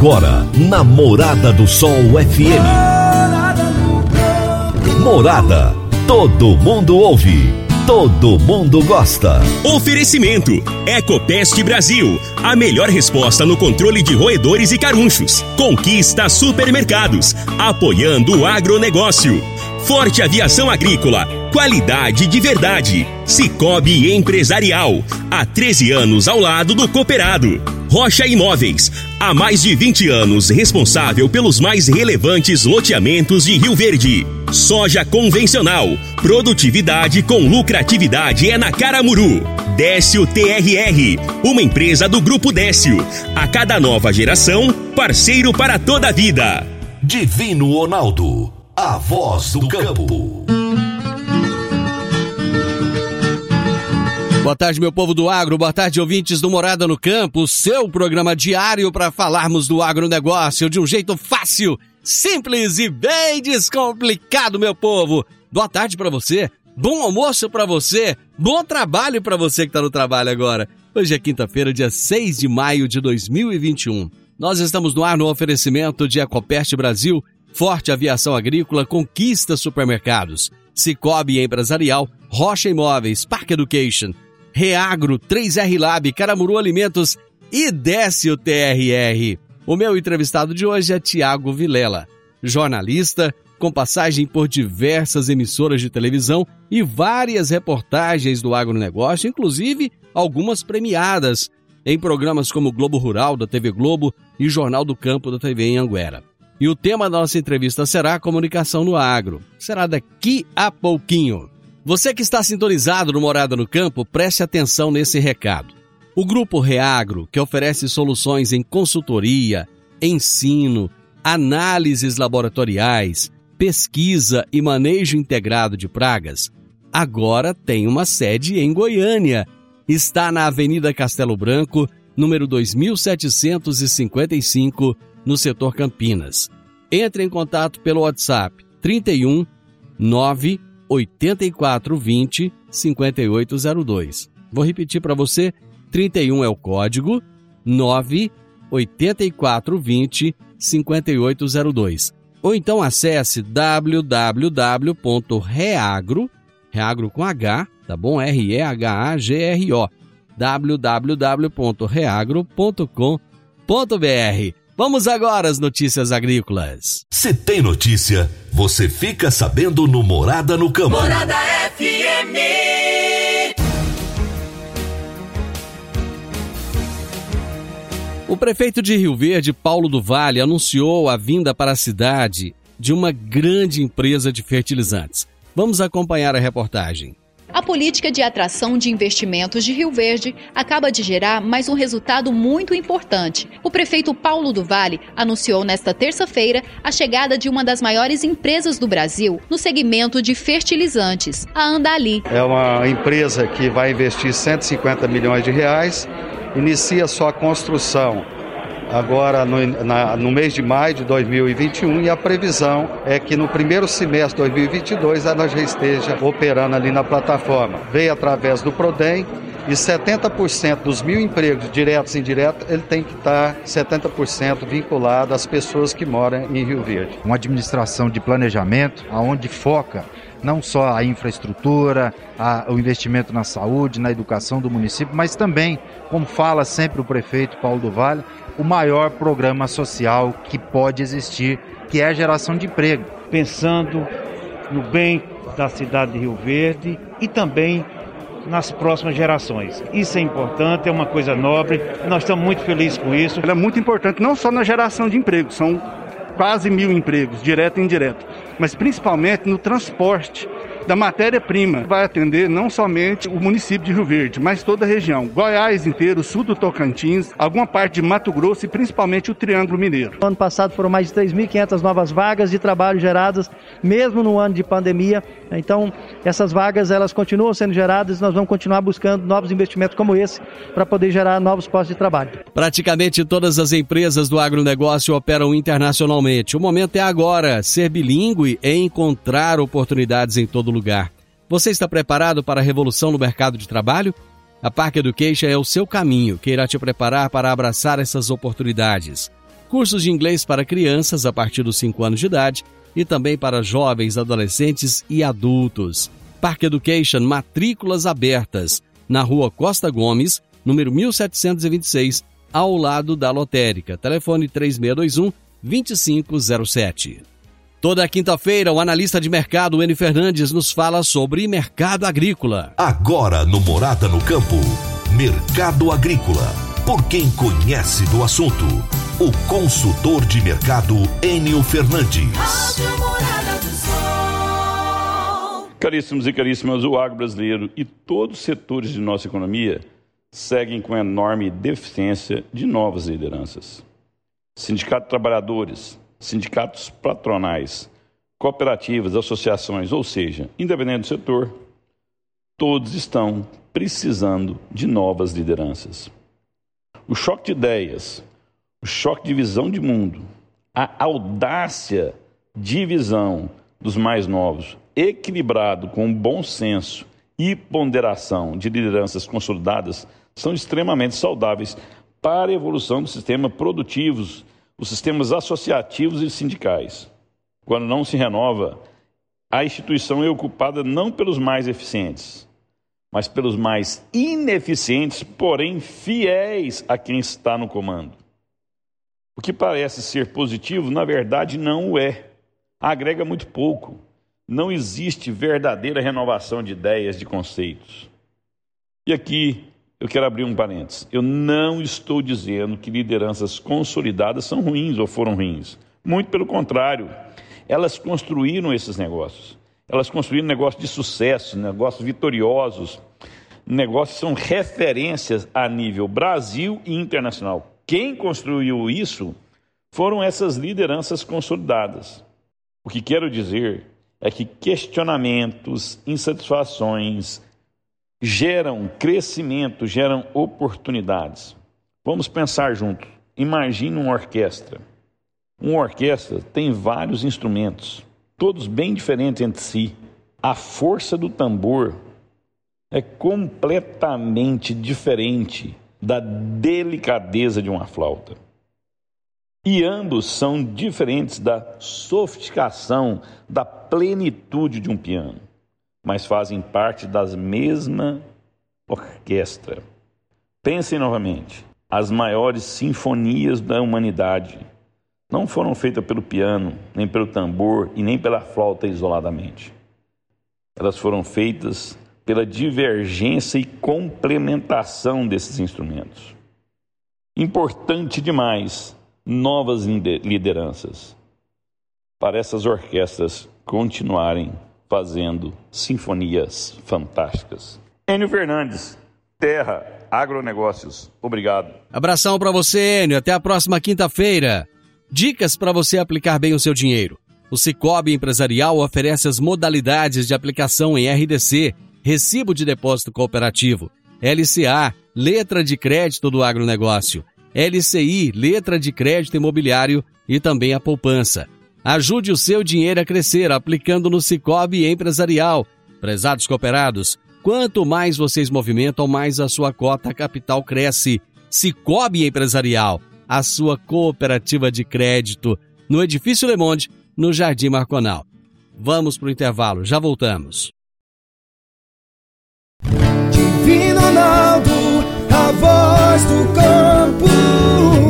Agora, na Morada do Sol FM. Morada. Todo mundo ouve. Todo mundo gosta. Oferecimento: Ecopest Brasil. A melhor resposta no controle de roedores e carunchos. Conquista supermercados. Apoiando o agronegócio. Forte Aviação Agrícola. Qualidade de verdade. Cicobi Empresarial. Há 13 anos ao lado do cooperado. Rocha Imóveis. Há mais de 20 anos responsável pelos mais relevantes loteamentos de Rio Verde. Soja convencional. Produtividade com lucratividade é na Caramuru. Décio TRR. Uma empresa do Grupo Décio. A cada nova geração, parceiro para toda a vida. Divino Ronaldo. A voz do campo. Boa tarde, meu povo do agro. Boa tarde, ouvintes do Morada no Campo. Seu programa diário para falarmos do agronegócio de um jeito fácil, simples e bem descomplicado, meu povo. Boa tarde para você. Bom almoço para você. Bom trabalho para você que está no trabalho agora. Hoje é quinta-feira, dia 6 de maio de 2021. Nós estamos no ar no oferecimento de Ecopest Brasil, Forte Aviação Agrícola, Conquista Supermercados, Cicobi Empresarial, Rocha Imóveis, Park Education, Reagro, 3R Lab, Caramuru Alimentos e Décio TRR. O meu entrevistado de hoje é Tiago Vilela, jornalista com passagem por diversas emissoras de televisão e várias reportagens do agronegócio, inclusive algumas premiadas em programas como Globo Rural da TV Globo e Jornal do Campo da TV em Anguera. E o tema da nossa entrevista será comunicação no agro. Será daqui a pouquinho. Você que está sintonizado no Morada no Campo, preste atenção nesse recado. O Grupo Reagro, que oferece soluções em consultoria, ensino, análises laboratoriais, pesquisa e manejo integrado de pragas, agora tem uma sede em Goiânia. Está na Avenida Castelo Branco, número 2755, no setor Campinas. Entre em contato pelo WhatsApp 31 9 8420 5802. Vou repetir para você: 31 é o código 9 8420 5802. Ou então acesse www.reagro, reagro com H, tá bom? R E H A G R O. www.reagro.com.br. Vamos agora às notícias agrícolas. Se tem notícia, você fica sabendo no Morada no Campo. Morada FM. O prefeito de Rio Verde, Paulo do Vale, anunciou a vinda para a cidade de uma grande empresa de fertilizantes. Vamos acompanhar a reportagem. A política de atração de investimentos de Rio Verde acaba de gerar mais um resultado muito importante. O prefeito Paulo do Vale anunciou nesta terça-feira a chegada de uma das maiores empresas do Brasil no segmento de fertilizantes, a Andali. É uma empresa que vai investir 150 milhões de reais, inicia sua construção agora no, na, no mês de maio de 2021 e a previsão é que no primeiro semestre de 2022 ela já esteja operando ali na plataforma. Veio através do Prodem e 70% dos mil empregos diretos e indiretos, ele tem que estar 70% vinculado às pessoas que moram em Rio Verde. Uma administração de planejamento aonde foca não só a infraestrutura, a, o investimento na saúde, na educação do município, mas também, como fala sempre o prefeito Paulo do Vale, o maior programa social que pode existir, que é a geração de emprego. Pensando no bem da cidade de Rio Verde e também nas próximas gerações. Isso é importante, é uma coisa nobre, nós estamos muito felizes com isso. Ela é muito importante não só na geração de emprego, são quase mil empregos, direto e indireto, mas principalmente no transporte da matéria-prima. Vai atender não somente o município de Rio Verde, mas toda a região. Goiás inteiro, sul do Tocantins, alguma parte de Mato Grosso e principalmente o Triângulo Mineiro. No ano passado foram mais de 3.500 novas vagas de trabalho geradas, mesmo no ano de pandemia. Então, essas vagas elas continuam sendo geradas e nós vamos continuar buscando novos investimentos como esse para poder gerar novos postos de trabalho. Praticamente todas as empresas do agronegócio operam internacionalmente. O momento é agora. Ser bilíngue é encontrar oportunidades em todo lugar lugar. Você está preparado para a revolução no mercado de trabalho? A Park Education é o seu caminho que irá te preparar para abraçar essas oportunidades. cursos de inglês para crianças a partir dos 5 anos de idade e também para jovens, adolescentes e adultos. Park Education, matrículas abertas, na rua Costa Gomes, número 1726, ao lado da lotérica. Telefone 3621 2507. Toda quinta-feira, o analista de mercado N Fernandes nos fala sobre mercado agrícola. Agora no Morada no Campo, Mercado Agrícola. Por quem conhece do assunto, o consultor de mercado Enio Fernandes. Caríssimos e caríssimas, o agro brasileiro e todos os setores de nossa economia seguem com enorme deficiência de novas lideranças. Sindicato de trabalhadores, sindicatos patronais, cooperativas, associações, ou seja, independente do setor, todos estão precisando de novas lideranças. O choque de ideias, o choque de visão de mundo, a audácia de visão dos mais novos, equilibrado com bom senso e ponderação de lideranças consolidadas, são extremamente saudáveis para a evolução do sistema produtivos, os sistemas associativos e sindicais. Quando não se renova, a instituição é ocupada não pelos mais eficientes, mas pelos mais ineficientes, porém fiéis a quem está no comando. O que parece ser positivo, na verdade, não o é. Agrega muito pouco não existe verdadeira renovação de ideias, de conceitos. E aqui eu quero abrir um parênteses. Eu não estou dizendo que lideranças consolidadas são ruins ou foram ruins. Muito pelo contrário, elas construíram esses negócios. Elas construíram negócios de sucesso, negócios vitoriosos, negócios que são referências a nível Brasil e internacional. Quem construiu isso foram essas lideranças consolidadas. O que quero dizer é que questionamentos, insatisfações geram crescimento, geram oportunidades. Vamos pensar juntos. Imagine uma orquestra. Uma orquestra tem vários instrumentos, todos bem diferentes entre si. A força do tambor é completamente diferente da delicadeza de uma flauta. E ambos são diferentes da sofisticação, da plenitude de um piano, mas fazem parte das mesma orquestra. Pensem novamente: as maiores sinfonias da humanidade não foram feitas pelo piano, nem pelo tambor e nem pela flauta isoladamente. Elas foram feitas pela divergência e complementação desses instrumentos. Importante demais novas lideranças para essas orquestras continuarem fazendo sinfonias fantásticas. Enio Fernandes, Terra Agronegócios. Obrigado. Abração para você, Enio. Até a próxima quinta-feira. Dicas para você aplicar bem o seu dinheiro. O Cicobi Empresarial oferece as modalidades de aplicação em RDC, Recibo de Depósito Cooperativo, LCA, Letra de Crédito do Agronegócio LCI, letra de crédito imobiliário e também a poupança. Ajude o seu dinheiro a crescer aplicando no Cicobi Empresarial. Prezados cooperados, quanto mais vocês movimentam, mais a sua cota capital cresce. Cicobi Empresarial, a sua cooperativa de crédito, no Edifício Le Monde, no Jardim Marconal. Vamos para o intervalo, já voltamos. Divino Ronaldo, a voz do campo.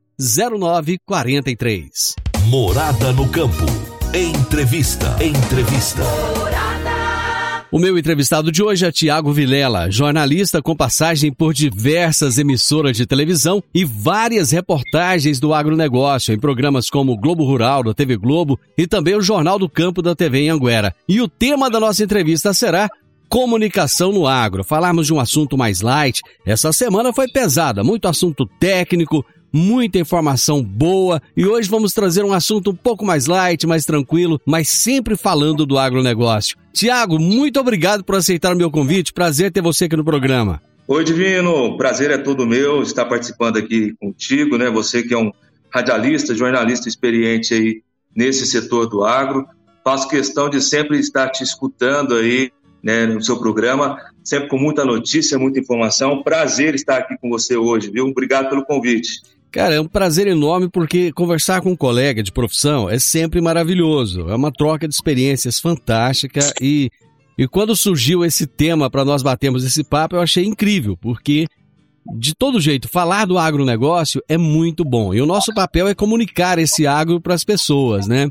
0943. Morada no campo. Entrevista. Entrevista. O meu entrevistado de hoje é Tiago Vilela, jornalista com passagem por diversas emissoras de televisão e várias reportagens do agronegócio em programas como Globo Rural da TV Globo e também o Jornal do Campo da TV em Anguera. E o tema da nossa entrevista será comunicação no agro. Falarmos de um assunto mais light. Essa semana foi pesada, muito assunto técnico, muita informação boa e hoje vamos trazer um assunto um pouco mais light, mais tranquilo, mas sempre falando do agronegócio. Tiago, muito obrigado por aceitar o meu convite. Prazer ter você aqui no programa. Oi, Divino. Prazer é todo meu estar participando aqui contigo, né? Você que é um radialista, jornalista experiente aí nesse setor do agro. Faço questão de sempre estar te escutando aí né, no seu programa, sempre com muita notícia, muita informação. Prazer estar aqui com você hoje, viu? Obrigado pelo convite. Cara, é um prazer enorme porque conversar com um colega de profissão é sempre maravilhoso. É uma troca de experiências fantástica e, e quando surgiu esse tema para nós batermos esse papo, eu achei incrível, porque de todo jeito, falar do agronegócio é muito bom. E o nosso papel é comunicar esse agro para as pessoas, né?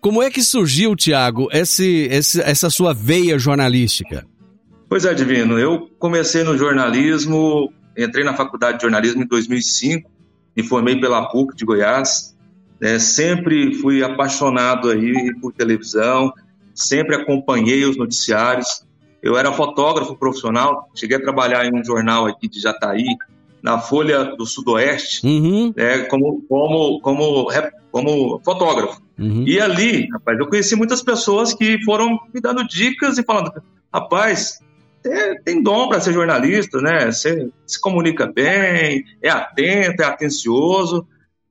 Como é que surgiu, Tiago, essa sua veia jornalística? Pois é, Divino. Eu comecei no jornalismo, entrei na faculdade de jornalismo em 2005, me formei pela PUC de Goiás. Né? Sempre fui apaixonado aí por televisão, sempre acompanhei os noticiários. Eu era fotógrafo profissional, cheguei a trabalhar em um jornal aqui de Jataí, na Folha do Sudoeste, uhum. né, como, como, como, como fotógrafo. Uhum. E ali, rapaz, eu conheci muitas pessoas que foram me dando dicas e falando, rapaz, é, tem dom para ser jornalista, né? Você se comunica bem, é atento, é atencioso.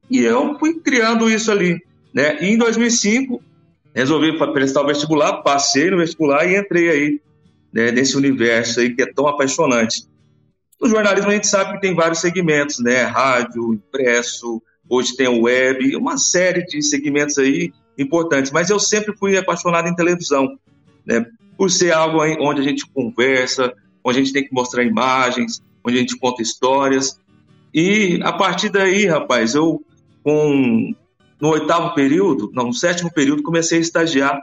E eu fui criando isso ali, né? E em 2005 resolvi prestar o vestibular, passei no vestibular e entrei aí né, nesse universo aí que é tão apaixonante. No jornalismo a gente sabe que tem vários segmentos, né? Rádio, impresso, hoje tem o web, uma série de segmentos aí importantes. Mas eu sempre fui apaixonado em televisão, né? Por ser algo onde a gente conversa, onde a gente tem que mostrar imagens, onde a gente conta histórias. E a partir daí, rapaz, eu com no oitavo período, não, no sétimo período, comecei a estagiar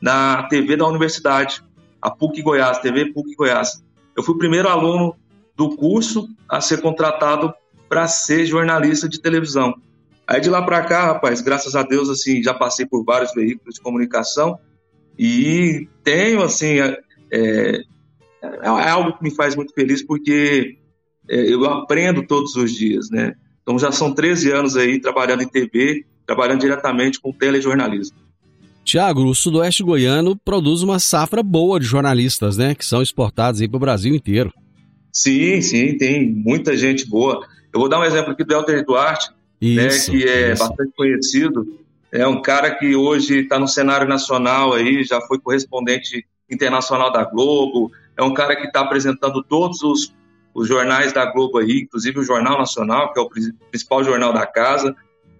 na TV da universidade, a PUC Goiás, TV PUC Goiás. Eu fui o primeiro aluno do curso a ser contratado para ser jornalista de televisão. Aí de lá para cá, rapaz, graças a Deus, assim, já passei por vários veículos de comunicação e tenho, assim, é, é, é algo que me faz muito feliz porque é, eu aprendo todos os dias, né? Então já são 13 anos aí trabalhando em TV, trabalhando diretamente com telejornalismo. Tiago, o Sudoeste Goiano produz uma safra boa de jornalistas, né? Que são exportados aí para o Brasil inteiro. Sim, sim, tem muita gente boa. Eu vou dar um exemplo aqui do Helder Duarte, né, isso, né, que é isso. bastante conhecido. É um cara que hoje está no cenário nacional aí, já foi correspondente internacional da Globo. É um cara que está apresentando todos os, os jornais da Globo aí, inclusive o Jornal Nacional, que é o principal jornal da casa.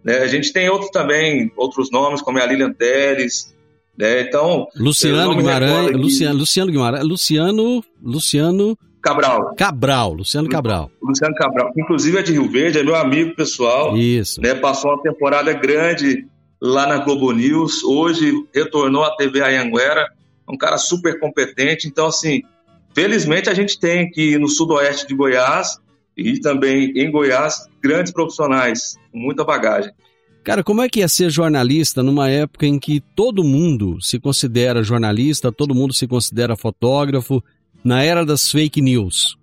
Né? A gente tem outros também, outros nomes, como é a Lilian Teles, né? Então, Luciano Guimarães, Luciano, Luciano Guimarães, Luciano, Luciano Cabral. Cabral, Luciano Cabral. Luciano Cabral, inclusive é de Rio Verde, é meu amigo pessoal. Isso. Né, passou uma temporada grande lá na Globo News, hoje retornou à TV Anhanguera, um cara super competente. Então, assim, felizmente a gente tem aqui no sudoeste de Goiás e também em Goiás grandes profissionais com muita bagagem. Cara, como é que é ser jornalista numa época em que todo mundo se considera jornalista, todo mundo se considera fotógrafo, na era das fake news?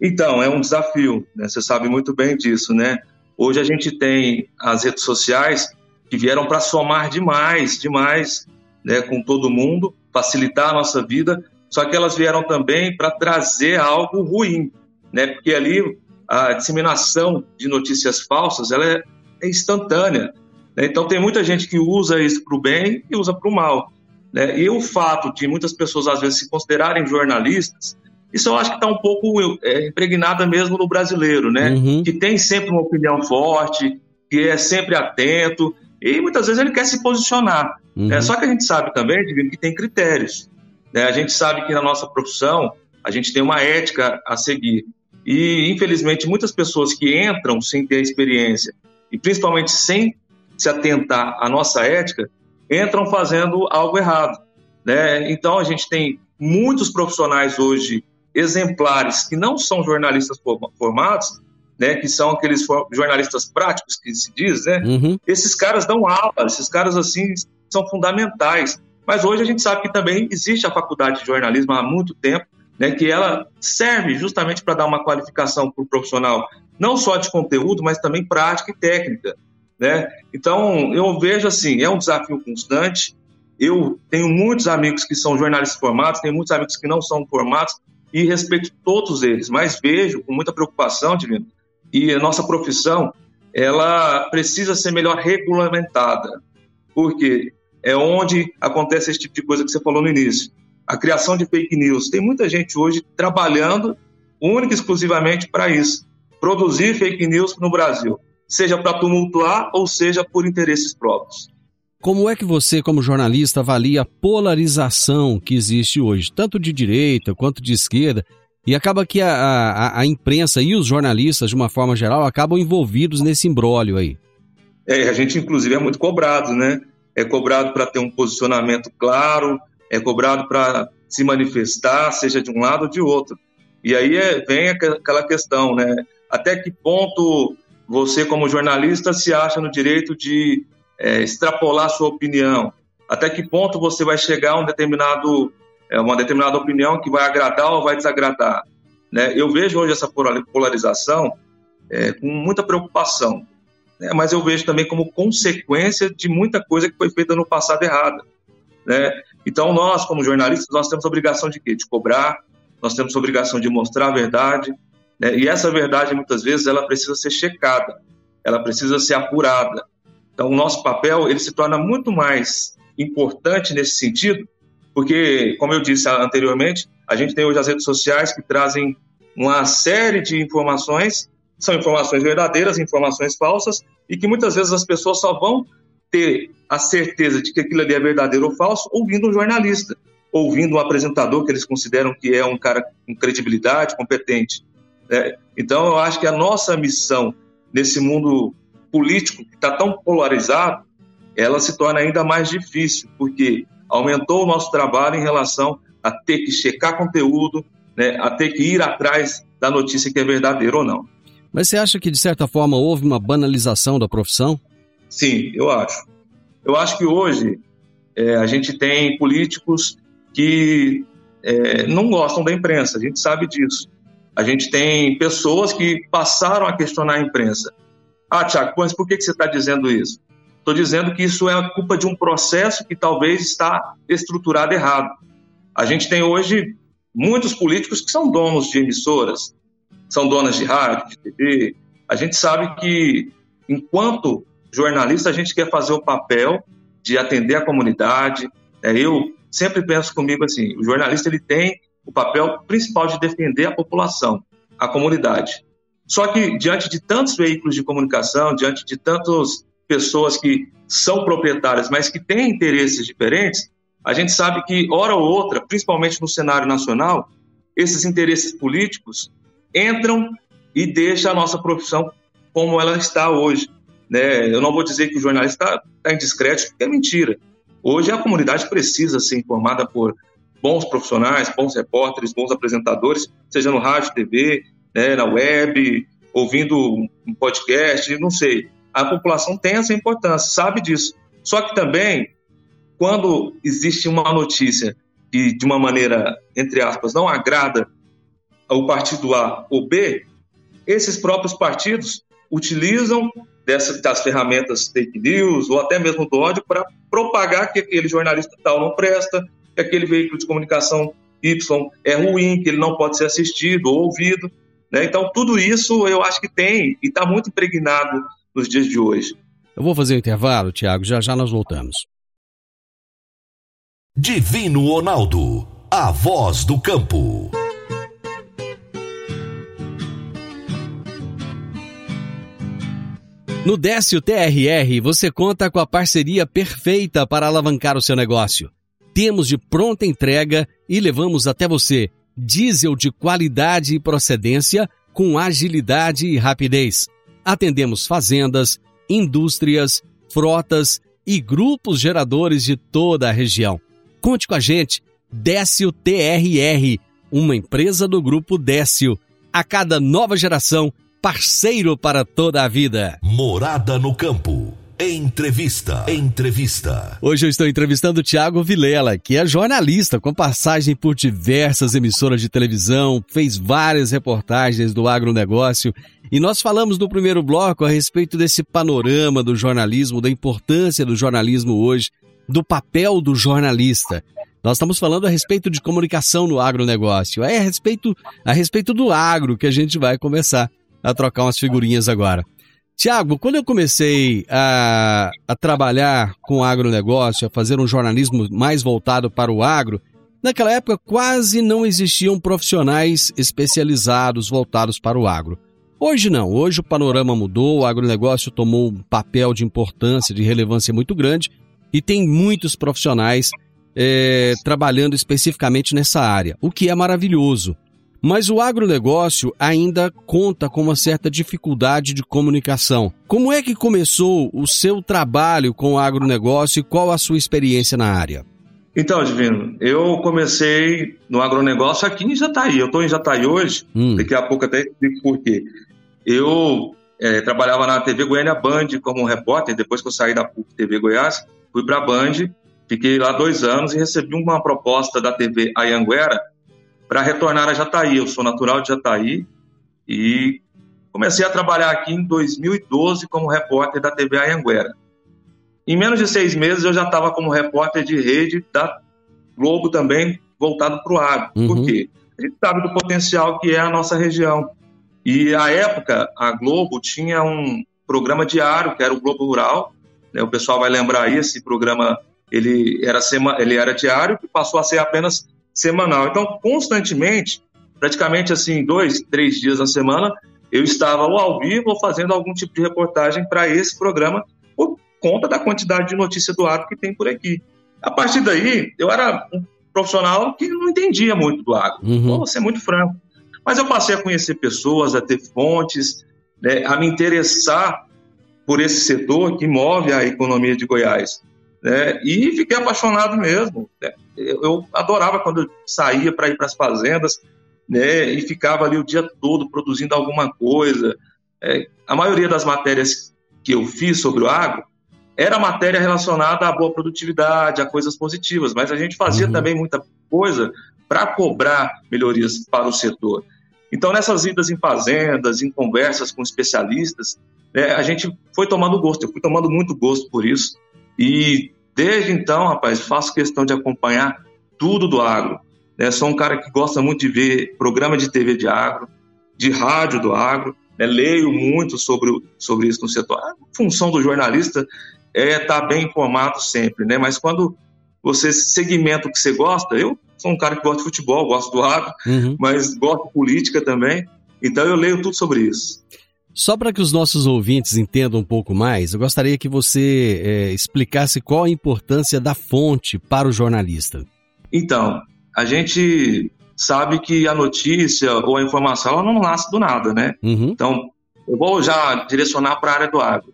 Então, é um desafio, né? você sabe muito bem disso, né? Hoje a gente tem as redes sociais que vieram para somar demais, demais, né, com todo mundo, facilitar a nossa vida, só que elas vieram também para trazer algo ruim, né? Porque ali a disseminação de notícias falsas, ela é, é instantânea. Né? Então tem muita gente que usa isso para o bem e usa para o mal. Né? E o fato de muitas pessoas, às vezes, se considerarem jornalistas, isso eu acho que está um pouco é, impregnada mesmo no brasileiro, né? Uhum. Que tem sempre uma opinião forte, que é sempre atento, e muitas vezes ele quer se posicionar. Uhum. É, só que a gente sabe também, que tem critérios. Né? A gente sabe que na nossa profissão a gente tem uma ética a seguir. E, infelizmente, muitas pessoas que entram sem ter experiência, e principalmente sem se atentar à nossa ética, entram fazendo algo errado. Né? Então, a gente tem muitos profissionais hoje exemplares que não são jornalistas formados, né, que são aqueles jornalistas práticos que se diz, né? Uhum. Esses caras dão aula, esses caras assim são fundamentais. Mas hoje a gente sabe que também existe a faculdade de jornalismo há muito tempo, né, que ela serve justamente para dar uma qualificação para o profissional não só de conteúdo, mas também prática e técnica. Né? Então, eu vejo assim, é um desafio constante. Eu tenho muitos amigos que são jornalistas formados, tenho muitos amigos que não são formados e respeito todos eles, mas vejo com muita preocupação, Divino, e a nossa profissão, ela precisa ser melhor regulamentada, porque é onde acontece esse tipo de coisa que você falou no início. A criação de fake news. Tem muita gente hoje trabalhando única e exclusivamente para isso, produzir fake news no Brasil seja para tumultuar ou seja por interesses próprios. Como é que você, como jornalista, avalia a polarização que existe hoje, tanto de direita quanto de esquerda? E acaba que a, a, a imprensa e os jornalistas, de uma forma geral, acabam envolvidos nesse imbróglio aí. É, a gente, inclusive, é muito cobrado, né? É cobrado para ter um posicionamento claro, é cobrado para se manifestar, seja de um lado ou de outro. E aí é, vem aquela questão, né? Até que ponto você, como jornalista, se acha no direito de é, extrapolar sua opinião? Até que ponto você vai chegar a um determinado, é, uma determinada opinião que vai agradar ou vai desagradar? Né? Eu vejo hoje essa polarização é, com muita preocupação, né? mas eu vejo também como consequência de muita coisa que foi feita no passado errada. Né? Então, nós, como jornalistas, nós temos a obrigação de quê? De cobrar, nós temos a obrigação de mostrar a verdade, né? E essa verdade, muitas vezes, ela precisa ser checada, ela precisa ser apurada. Então, o nosso papel ele se torna muito mais importante nesse sentido, porque, como eu disse anteriormente, a gente tem hoje as redes sociais que trazem uma série de informações, são informações verdadeiras, informações falsas, e que muitas vezes as pessoas só vão ter a certeza de que aquilo ali é verdadeiro ou falso ouvindo um jornalista, ouvindo um apresentador que eles consideram que é um cara com credibilidade, competente. É, então, eu acho que a nossa missão nesse mundo político que está tão polarizado, ela se torna ainda mais difícil, porque aumentou o nosso trabalho em relação a ter que checar conteúdo, né, a ter que ir atrás da notícia que é verdadeira ou não. Mas você acha que, de certa forma, houve uma banalização da profissão? Sim, eu acho. Eu acho que hoje é, a gente tem políticos que é, não gostam da imprensa, a gente sabe disso. A gente tem pessoas que passaram a questionar a imprensa. Ah, Tiago, mas por que, que você está dizendo isso? Estou dizendo que isso é culpa de um processo que talvez está estruturado errado. A gente tem hoje muitos políticos que são donos de emissoras, são donas de rádio, de TV. A gente sabe que, enquanto jornalista, a gente quer fazer o papel de atender a comunidade. É, eu sempre penso comigo assim: o jornalista ele tem o papel principal de defender a população, a comunidade. Só que, diante de tantos veículos de comunicação, diante de tantas pessoas que são proprietárias, mas que têm interesses diferentes, a gente sabe que, hora ou outra, principalmente no cenário nacional, esses interesses políticos entram e deixam a nossa profissão como ela está hoje. Né? Eu não vou dizer que o jornalista está tá indiscreto, porque é mentira. Hoje a comunidade precisa ser informada por bons profissionais, bons repórteres, bons apresentadores, seja no rádio, TV, né, na web, ouvindo um podcast, não sei. A população tem essa importância, sabe disso. Só que também, quando existe uma notícia que, de uma maneira, entre aspas, não agrada ao partido A ou B, esses próprios partidos utilizam dessas, das ferramentas fake news ou até mesmo do ódio para propagar que aquele jornalista tal não presta, que aquele veículo de comunicação Y é ruim, que ele não pode ser assistido ou ouvido. Né? Então, tudo isso eu acho que tem e está muito impregnado nos dias de hoje. Eu vou fazer um intervalo, Tiago, já já nós voltamos. Divino Ronaldo, a voz do campo. No Décio TRR, você conta com a parceria perfeita para alavancar o seu negócio temos de pronta entrega e levamos até você diesel de qualidade e procedência com agilidade e rapidez. Atendemos fazendas, indústrias, frotas e grupos geradores de toda a região. Conte com a gente, Décio TRR, uma empresa do grupo Décio. A cada nova geração, parceiro para toda a vida. Morada no campo. Entrevista. Entrevista. Hoje eu estou entrevistando o Tiago Vilela, que é jornalista com passagem por diversas emissoras de televisão, fez várias reportagens do agronegócio E nós falamos no primeiro bloco a respeito desse panorama do jornalismo, da importância do jornalismo hoje, do papel do jornalista. Nós estamos falando a respeito de comunicação no agronegócio. É a respeito, a respeito do agro que a gente vai começar a trocar umas figurinhas agora. Tiago, quando eu comecei a, a trabalhar com agronegócio, a fazer um jornalismo mais voltado para o agro, naquela época quase não existiam profissionais especializados voltados para o agro. Hoje não, hoje o panorama mudou, o agronegócio tomou um papel de importância, de relevância muito grande e tem muitos profissionais é, trabalhando especificamente nessa área, o que é maravilhoso. Mas o agronegócio ainda conta com uma certa dificuldade de comunicação. Como é que começou o seu trabalho com o agronegócio e qual a sua experiência na área? Então, Divino, eu comecei no agronegócio aqui em Jataí. Eu estou em Jataí hoje, hum. daqui a pouco até explico por quê. Eu é, trabalhava na TV Goiânia Band como repórter, depois que eu saí da PUC TV Goiás, fui para a Band, fiquei lá dois anos e recebi uma proposta da TV Ayanguera para retornar a Jataí. Eu sou natural de Jataí e comecei a trabalhar aqui em 2012 como repórter da TV Anhanguera. Em menos de seis meses eu já estava como repórter de rede da Globo também voltado para o agro. Uhum. Por quê? A gente sabe do potencial que é a nossa região. E à época a Globo tinha um programa diário que era o Globo Rural. Né? O pessoal vai lembrar aí esse programa ele era sema, ele era diário e passou a ser apenas semanal. Então, constantemente, praticamente assim, dois, três dias na semana, eu estava ou ao vivo ou fazendo algum tipo de reportagem para esse programa por conta da quantidade de notícia do agro que tem por aqui. A partir daí, eu era um profissional que não entendia muito do agro, uhum. vou ser muito franco. Mas eu passei a conhecer pessoas, a ter fontes, né, a me interessar por esse setor que move a economia de Goiás. Né, e fiquei apaixonado mesmo. Né eu adorava quando eu saía para ir para as fazendas né, e ficava ali o dia todo produzindo alguma coisa. É, a maioria das matérias que eu fiz sobre o agro era matéria relacionada à boa produtividade, a coisas positivas, mas a gente fazia uhum. também muita coisa para cobrar melhorias para o setor. Então, nessas idas em fazendas, em conversas com especialistas, né, a gente foi tomando gosto, eu fui tomando muito gosto por isso. E Desde então, rapaz, faço questão de acompanhar tudo do agro. Né? Sou um cara que gosta muito de ver programa de TV de agro, de rádio do agro, né? leio muito sobre, sobre isso no setor. A função do jornalista é estar tá bem informado sempre, né? Mas quando você segmenta o que você gosta, eu sou um cara que gosta de futebol, gosto do agro, uhum. mas gosto de política também, então eu leio tudo sobre isso. Só para que os nossos ouvintes entendam um pouco mais, eu gostaria que você é, explicasse qual a importância da fonte para o jornalista. Então, a gente sabe que a notícia ou a informação ela não nasce do nada, né? Uhum. Então, eu vou já direcionar para a área do agro.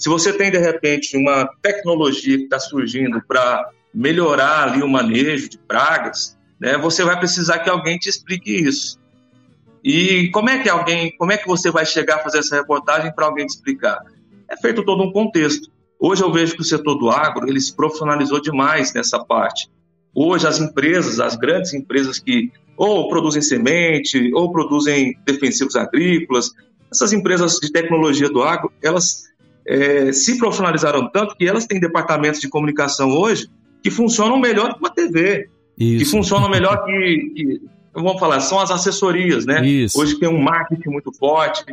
Se você tem, de repente, uma tecnologia que está surgindo para melhorar ali o manejo de pragas, né, você vai precisar que alguém te explique isso. E como é que alguém, como é que você vai chegar a fazer essa reportagem para alguém te explicar? É feito todo um contexto. Hoje eu vejo que o setor do agro ele se profissionalizou demais nessa parte. Hoje as empresas, as grandes empresas que ou produzem semente ou produzem defensivos agrícolas, essas empresas de tecnologia do agro, elas é, se profissionalizaram tanto que elas têm departamentos de comunicação hoje que funcionam melhor que uma TV, Isso. que funcionam melhor que, que vamos falar, são as assessorias, né? Isso. Hoje tem um marketing muito forte.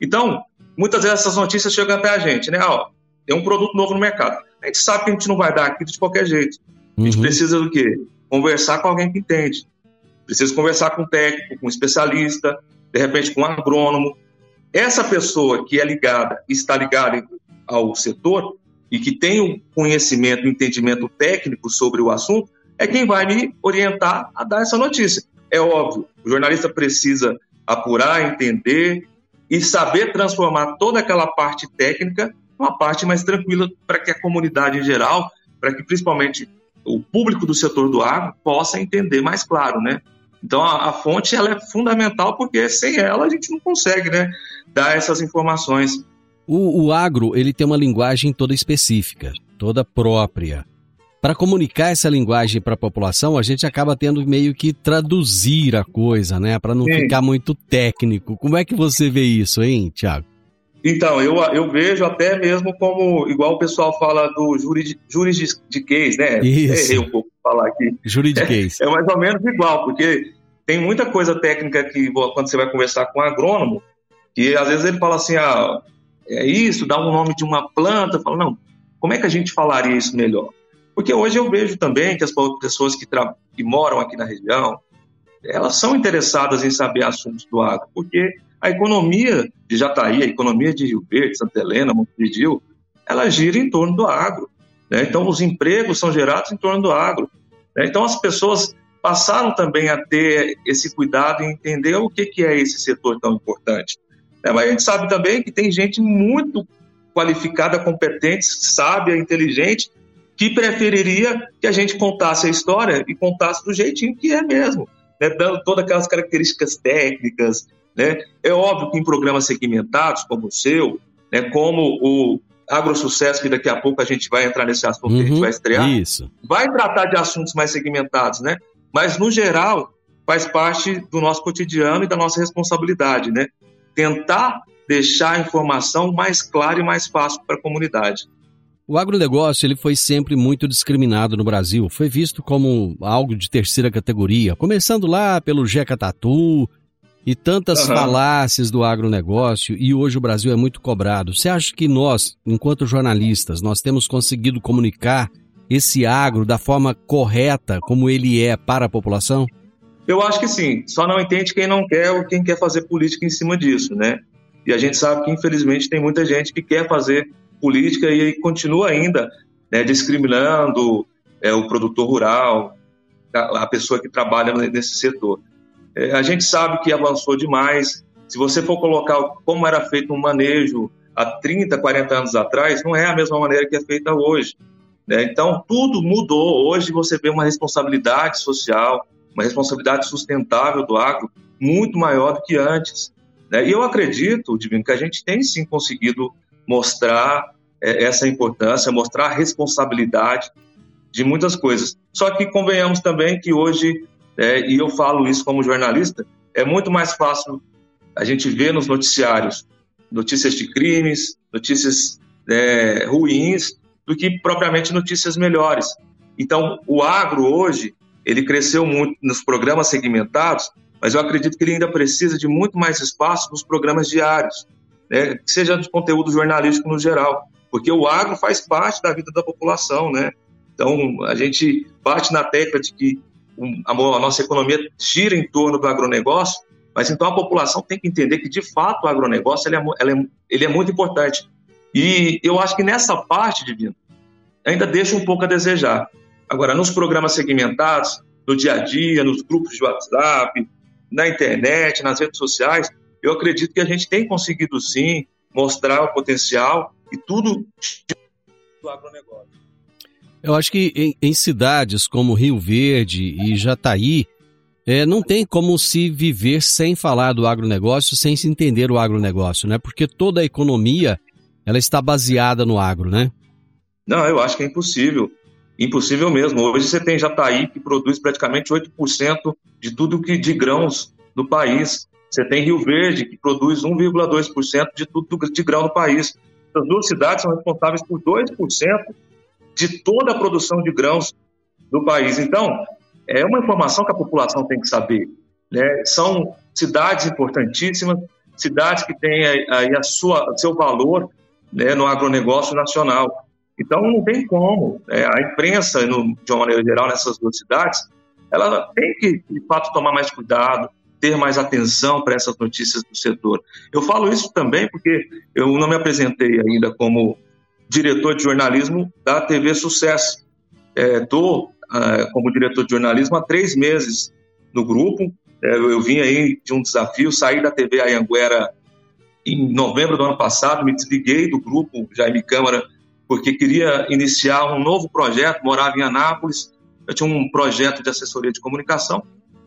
Então, muitas vezes essas notícias chegam até a gente, né? Ó, tem um produto novo no mercado. A gente sabe que a gente não vai dar aquilo de qualquer jeito. A gente uhum. precisa do quê? Conversar com alguém que entende. Precisa conversar com um técnico, com um especialista, de repente com um agrônomo. Essa pessoa que é ligada, está ligada ao setor e que tem o conhecimento, o entendimento técnico sobre o assunto, é quem vai me orientar a dar essa notícia. É óbvio, o jornalista precisa apurar, entender e saber transformar toda aquela parte técnica numa parte mais tranquila para que a comunidade em geral, para que principalmente o público do setor do agro possa entender mais claro, né? Então a, a, fonte ela é fundamental porque sem ela a gente não consegue, né, dar essas informações. O, o agro ele tem uma linguagem toda específica, toda própria. para comunicar essa linguagem para a população, a gente acaba tendo meio que traduzir a coisa, né? Para não Sim. ficar muito técnico. Como é que você vê isso, hein, Tiago? Então, eu, eu vejo até mesmo como, igual o pessoal fala do juridiquês, né? Isso. Errei um pouco falar aqui. Juridiquês. É, é mais ou menos igual, porque tem muita coisa técnica que quando você vai conversar com um agrônomo, que às vezes ele fala assim, ah, é isso, dá um nome de uma planta, fala, não, como é que a gente falaria isso melhor? Porque hoje eu vejo também que as pessoas que, que moram aqui na região, elas são interessadas em saber assuntos do agro, porque a economia de Jataí, a economia de Rio Verde, Santa Helena, Montevideo, ela gira em torno do agro. Né? Então, os empregos são gerados em torno do agro. Né? Então, as pessoas passaram também a ter esse cuidado em entender o que, que é esse setor tão importante. Né? Mas a gente sabe também que tem gente muito qualificada, competente, sábia, inteligente, que preferiria que a gente contasse a história e contasse do jeitinho que é mesmo, né? dando todas aquelas características técnicas. Né? É óbvio que em programas segmentados, como o seu, né, como o AgroSucesso, que daqui a pouco a gente vai entrar nesse assunto uhum, que a gente uhum. vai estrear, isso. vai tratar de assuntos mais segmentados, né? mas no geral faz parte do nosso cotidiano e da nossa responsabilidade, né? Tentar deixar a informação mais clara e mais fácil para a comunidade. O agronegócio ele foi sempre muito discriminado no Brasil, foi visto como algo de terceira categoria, começando lá pelo Jeca Tatu e tantas uhum. falácias do agronegócio, e hoje o Brasil é muito cobrado. Você acha que nós, enquanto jornalistas, nós temos conseguido comunicar esse agro da forma correta, como ele é para a população? Eu acho que sim, só não entende quem não quer ou quem quer fazer política em cima disso, né? E a gente sabe que, infelizmente, tem muita gente que quer fazer política e continua ainda né, discriminando é, o produtor rural, a, a, pessoa que trabalha nesse setor. É, a gente sabe que avançou demais. Se você for colocar como era feito um manejo há 30, 40 anos atrás, não é a mesma maneira que é feita hoje. Né? Então, tudo mudou. Hoje você vê uma responsabilidade social, uma responsabilidade sustentável do agro muito maior do que antes. Né? E eu acredito, Divino, que a gente tem sim conseguido mostrar é, essa importância, mostrar a responsabilidade de muitas coisas. Só que convenhamos também que hoje, é, e eu falo isso como jornalista, é muito mais fácil a gente ver nos noticiários notícias de crimes, notícias é, ruins, do que propriamente notícias melhores. Então, o agro hoje, ele cresceu muito nos programas segmentados, mas eu acredito que ele ainda precisa de muito mais espaço nos programas diários, né, que seja de conteúdo jornalístico no geral, porque o agro faz parte da vida da população, né? Então, a gente bate na tecla de que a nossa economia gira em torno do agronegócio, mas então a população tem que entender que, de fato, o agronegócio ele é, é, ele é muito importante. E eu acho que nessa parte, Divino, ainda deixa um pouco a desejar. Agora, nos programas segmentados, no dia a dia, nos grupos de WhatsApp, na internet, nas redes sociais, eu acredito que a gente tem conseguido sim mostrar o potencial e tudo do agronegócio. Eu acho que em, em cidades como Rio Verde e Jataí, é, não tem como se viver sem falar do agronegócio, sem se entender o agronegócio, né? Porque toda a economia ela está baseada no agro, né? Não, eu acho que é impossível. Impossível mesmo. Hoje você tem Jataí que produz praticamente 8% de tudo que de grãos no país. Você tem Rio Verde, que produz 1,2% de tudo de grão no país. As duas cidades são responsáveis por 2% de toda a produção de grãos do país. Então, é uma informação que a população tem que saber. Né? São cidades importantíssimas, cidades que têm aí a sua seu valor né, no agronegócio nacional. Então, não tem como. Né? A imprensa, no, de uma maneira geral, nessas duas cidades, ela tem que, de fato, tomar mais cuidado, ter mais atenção para essas notícias do setor. Eu falo isso também porque eu não me apresentei ainda como diretor de jornalismo da TV Sucesso. Estou é, uh, como diretor de jornalismo há três meses no grupo. É, eu, eu vim aí de um desafio, saí da TV Ayanguera em novembro do ano passado, me desliguei do grupo Jaime Câmara porque queria iniciar um novo projeto, morava em Anápolis, eu tinha um projeto de assessoria de comunicação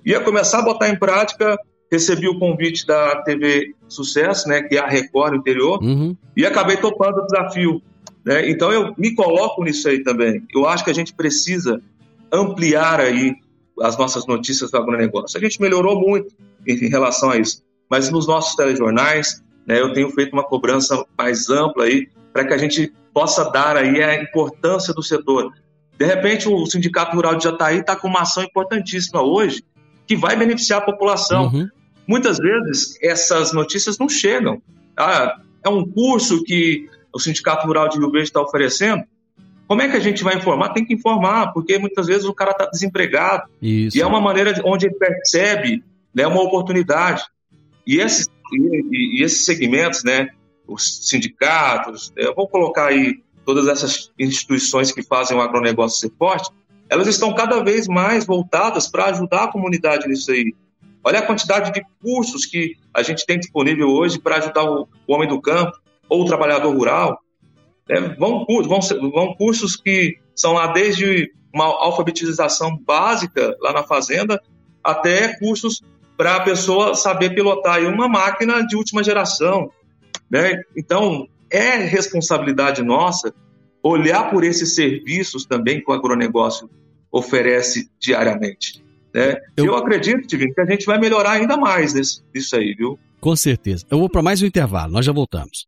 Ia começar a botar em prática, recebi o convite da TV Sucesso, né, que é a Record interior, uhum. e acabei topando o desafio. Né? Então eu me coloco nisso aí também. Eu acho que a gente precisa ampliar aí as nossas notícias do agronegócio. A gente melhorou muito em relação a isso, mas nos nossos telejornais, né, eu tenho feito uma cobrança mais ampla aí para que a gente possa dar aí a importância do setor. De repente, o Sindicato Rural de Jataí está com uma ação importantíssima hoje que vai beneficiar a população. Uhum. Muitas vezes essas notícias não chegam. Ah, é um curso que o Sindicato Rural de Rio Verde está oferecendo. Como é que a gente vai informar? Tem que informar, porque muitas vezes o cara está desempregado. Isso. E é uma maneira onde ele percebe né, uma oportunidade. E esses, e, e esses segmentos, né, os sindicatos, eu vou colocar aí todas essas instituições que fazem o agronegócio ser forte, elas estão cada vez mais voltadas para ajudar a comunidade nisso aí. Olha a quantidade de cursos que a gente tem disponível hoje para ajudar o, o, homem do campo ou o trabalhador rural. É, vão, vão, vão cursos que são lá desde uma alfabetização básica lá na fazenda até cursos para a pessoa saber pilotar uma máquina de última geração. Né? Então, é responsabilidade nossa olhar por esses serviços também que o agronegócio oferece diariamente. Né? Eu... Eu acredito, Divino, que a gente vai melhorar ainda mais nisso aí, viu? Com certeza. Eu vou para mais um intervalo, nós já voltamos.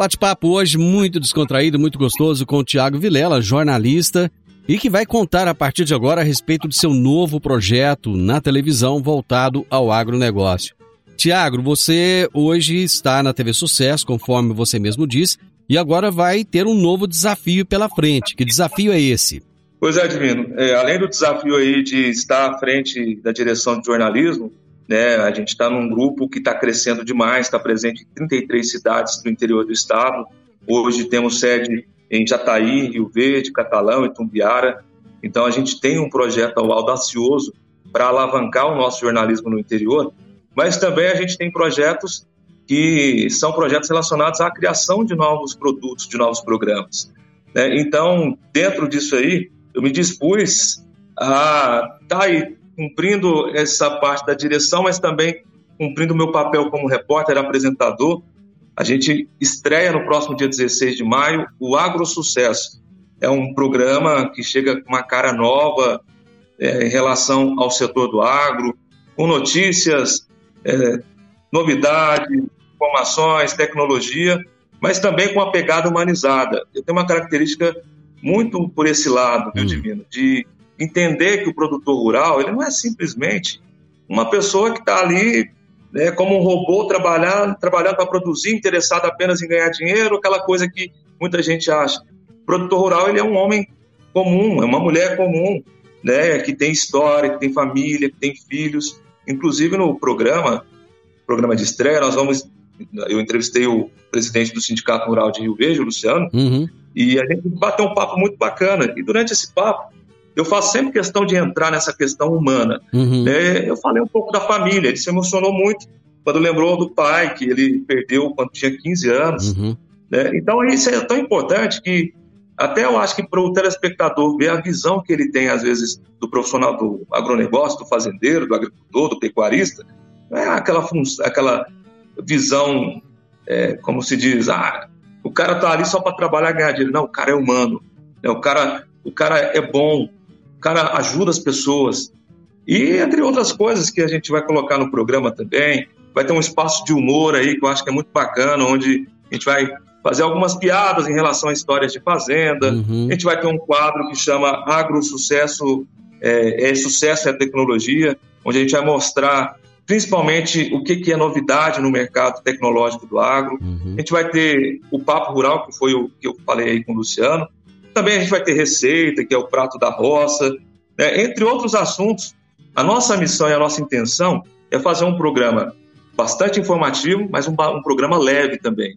Bate-papo hoje muito descontraído, muito gostoso com o Tiago Vilela, jornalista, e que vai contar a partir de agora a respeito de seu novo projeto na televisão voltado ao agronegócio. Tiago, você hoje está na TV Sucesso, conforme você mesmo disse, e agora vai ter um novo desafio pela frente. Que desafio é esse? Pois é, Divino. É, além do desafio aí de estar à frente da direção de jornalismo, né? A gente está num grupo que está crescendo demais, está presente em 33 cidades do interior do estado. Hoje temos sede em Jataí, Rio Verde, Catalão e Tumbiara. Então a gente tem um projeto audacioso para alavancar o nosso jornalismo no interior, mas também a gente tem projetos que são projetos relacionados à criação de novos produtos, de novos programas. Né? Então, dentro disso aí, eu me dispus a estar tá aí cumprindo essa parte da direção, mas também cumprindo o meu papel como repórter, apresentador. A gente estreia no próximo dia 16 de maio o Agro Sucesso. É um programa que chega com uma cara nova é, em relação ao setor do agro, com notícias, é, novidades, informações, tecnologia, mas também com a pegada humanizada. Eu tenho uma característica muito por esse lado, meu hum. divino, de entender que o produtor rural ele não é simplesmente uma pessoa que está ali né, como um robô trabalhando, trabalhando para produzir, interessado apenas em ganhar dinheiro, aquela coisa que muita gente acha. O produtor rural ele é um homem comum, é uma mulher comum, né, que tem história, que tem família, que tem filhos. Inclusive no programa, programa de estreia, nós vamos eu entrevistei o presidente do Sindicato Rural de Rio Verde, o Luciano, uhum. e a gente bateu um papo muito bacana. E durante esse papo, eu faço sempre questão de entrar nessa questão humana. Uhum. É, eu falei um pouco da família, ele se emocionou muito quando lembrou do pai, que ele perdeu quando tinha 15 anos. Uhum. Né? Então, isso é tão importante que até eu acho que para o telespectador ver a visão que ele tem, às vezes, do profissional do agronegócio, do fazendeiro, do agricultor, do pecuarista, é aquela, aquela visão, é, como se diz, ah, o cara está ali só para trabalhar e ganhar dinheiro. Não, o cara é humano, né? o, cara, o cara é bom, o cara ajuda as pessoas. E entre outras coisas que a gente vai colocar no programa também, vai ter um espaço de humor aí que eu acho que é muito bacana, onde a gente vai fazer algumas piadas em relação a histórias de fazenda. Uhum. A gente vai ter um quadro que chama Agro Sucesso, é, é Sucesso é Tecnologia, onde a gente vai mostrar principalmente o que, que é novidade no mercado tecnológico do agro. Uhum. A gente vai ter o Papo Rural, que foi o que eu falei aí com o Luciano. Também a gente vai ter receita, que é o prato da roça, né? entre outros assuntos. A nossa missão e a nossa intenção é fazer um programa bastante informativo, mas um, um programa leve também.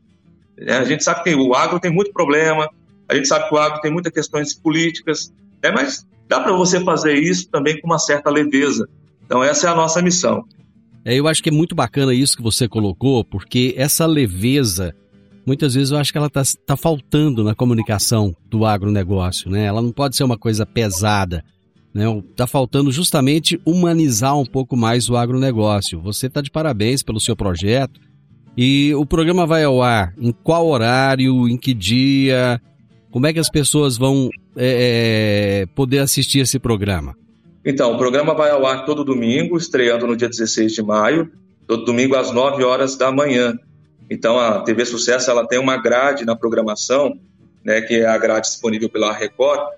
É, a gente sabe que o agro tem muito problema, a gente sabe que o agro tem muitas questões políticas, né? mas dá para você fazer isso também com uma certa leveza. Então, essa é a nossa missão. É, eu acho que é muito bacana isso que você colocou, porque essa leveza, muitas vezes eu acho que ela está tá faltando na comunicação do agronegócio, né? Ela não pode ser uma coisa pesada. Né? Tá faltando justamente humanizar um pouco mais o agronegócio. Você está de parabéns pelo seu projeto. E o programa vai ao ar em qual horário, em que dia? Como é que as pessoas vão é, é poder assistir esse programa? Então, o programa vai ao ar todo domingo, estreando no dia 16 de maio, todo domingo às 9 horas da manhã. Então, a TV Sucesso ela tem uma grade na programação, né, que é a grade disponível pela Record.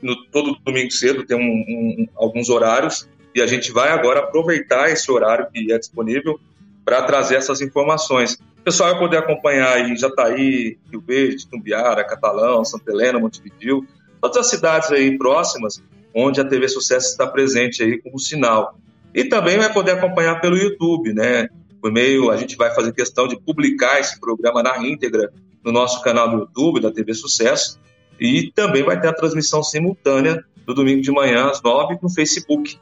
No, todo domingo cedo tem um, um, alguns horários e a gente vai agora aproveitar esse horário que é disponível para trazer essas informações. O pessoal vai poder acompanhar aí Jataí, Rio Verde, Tumbiara, Catalão, Santa Helena, Montevideo, todas as cidades aí próximas onde a TV Sucesso está presente aí como sinal. E também vai poder acompanhar pelo YouTube, né? Por meio, a gente vai fazer questão de publicar esse programa na íntegra no nosso canal do YouTube da TV Sucesso e também vai ter a transmissão simultânea do domingo de manhã às nove no Facebook.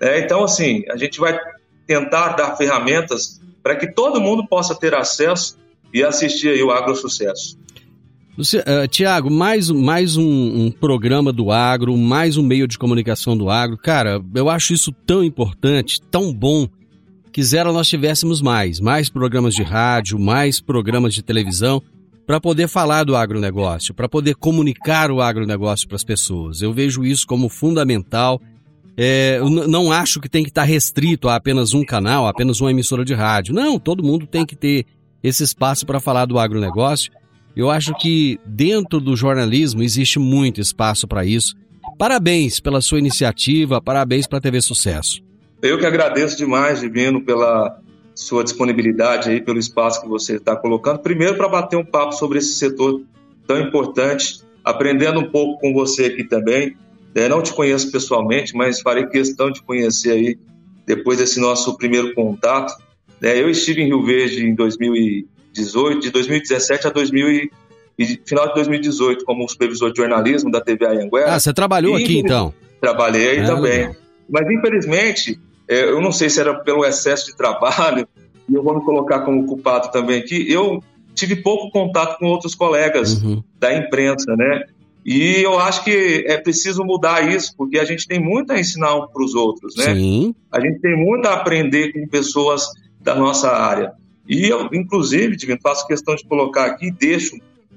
É, então, assim, a gente vai tentar dar ferramentas para que todo mundo possa ter acesso e assistir aí o Agro Sucesso. Uh, Tiago, mais, mais um, um, programa do agro, mais um meio de comunicação do agro. Cara, eu acho isso tão importante, tão bom. Quisera nós tivéssemos mais, mais programas de rádio, mais programas de televisão, para poder falar do agronegócio, para poder comunicar o agronegócio para as pessoas. Eu vejo isso como fundamental. É, não acho que tem que estar tá restrito a apenas um canal, a apenas uma emissora de rádio. Não, todo mundo tem que ter esse espaço para falar do agronegócio eu acho que dentro do jornalismo existe muito espaço para isso. Parabéns pela sua iniciativa, parabéns para a TV Sucesso. Eu que agradeço demais, Divino, pela sua disponibilidade aí, pelo espaço que você está colocando. Primeiro, para bater um papo sobre esse setor tão importante, aprendendo um pouco com você aqui também. É, não te conheço pessoalmente, mas farei questão de conhecer aí depois desse nosso primeiro contato. É, eu estive em Rio Verde em 2000 2018, de 2017 a 2000 e, final de 2018 como supervisor de jornalismo da TV Anhanguera. Ah, você trabalhou e, aqui então? Trabalhei é, também. Legal. Mas infelizmente, eu não sei se era pelo excesso de trabalho, e eu vou me colocar como culpado também aqui, eu tive pouco contato com outros colegas uhum. da imprensa, né? E eu acho que é preciso mudar isso, porque a gente tem muito a ensinar para os outros, né? Sim. A gente tem muito a aprender com pessoas da nossa área. E eu, inclusive, Divino, faço questão de colocar aqui, deixo,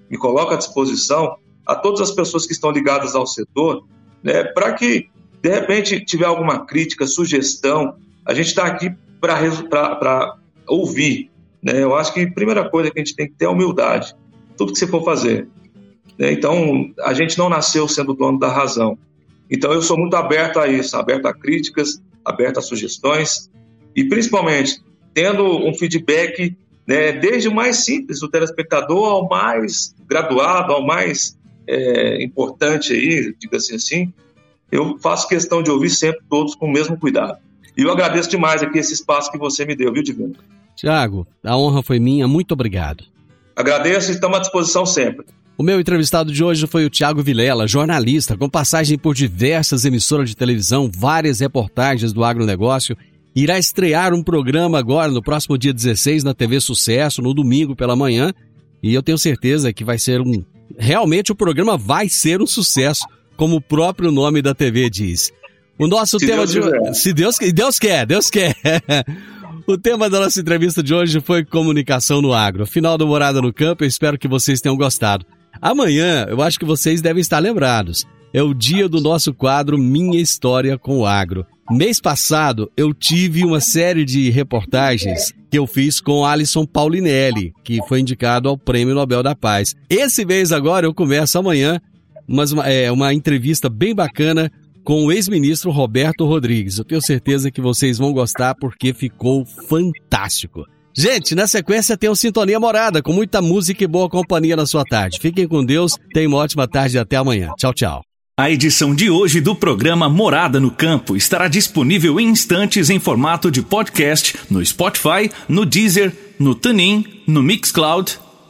me coloco à disposição a todas as pessoas que estão ligadas ao setor, né, para que, de repente, tiver alguma crítica, sugestão, a gente está aqui para ouvir. Né? Eu acho que a primeira coisa que a gente tem que ter é humildade, tudo que você for fazer. Né? Então, a gente não nasceu sendo dono da razão. Então, eu sou muito aberto a isso, aberto a críticas, aberto a sugestões, e principalmente tendo um feedback né, desde o mais simples do telespectador ao mais graduado, ao mais é, importante aí, diga-se assim, eu faço questão de ouvir sempre todos com o mesmo cuidado. E eu agradeço demais aqui esse espaço que você me deu, viu, Divino? Tiago, a honra foi minha, muito obrigado. Agradeço e estamos à disposição sempre. O meu entrevistado de hoje foi o Tiago Vilela, jornalista, com passagem por diversas emissoras de televisão, várias reportagens do agronegócio irá estrear um programa agora no próximo dia 16 na TV Sucesso, no domingo pela manhã. E eu tenho certeza que vai ser um. Realmente o programa vai ser um sucesso, como o próprio nome da TV diz. O nosso se tema Deus de hoje. Se Deus, Deus quer, Deus quer. O tema da nossa entrevista de hoje foi comunicação no agro. Final do Morada no Campo, eu espero que vocês tenham gostado. Amanhã, eu acho que vocês devem estar lembrados. É o dia do nosso quadro Minha História com o Agro. Mês passado, eu tive uma série de reportagens que eu fiz com Alisson Paulinelli, que foi indicado ao Prêmio Nobel da Paz. Esse mês agora, eu começo amanhã, mas uma, é, uma entrevista bem bacana com o ex-ministro Roberto Rodrigues. Eu tenho certeza que vocês vão gostar porque ficou fantástico. Gente, na sequência tem o Sintonia Morada, com muita música e boa companhia na sua tarde. Fiquem com Deus, tenham uma ótima tarde e até amanhã. Tchau, tchau. A edição de hoje do programa Morada no Campo estará disponível em instantes em formato de podcast no Spotify, no Deezer, no TuneIn, no Mixcloud,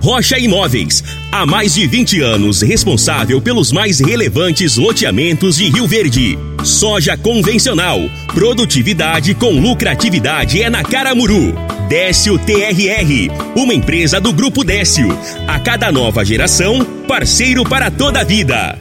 Rocha Imóveis. Há mais de 20 anos responsável pelos mais relevantes loteamentos de Rio Verde. Soja convencional. Produtividade com lucratividade é na Caramuru. Décio TRR. Uma empresa do Grupo Décio. A cada nova geração, parceiro para toda a vida.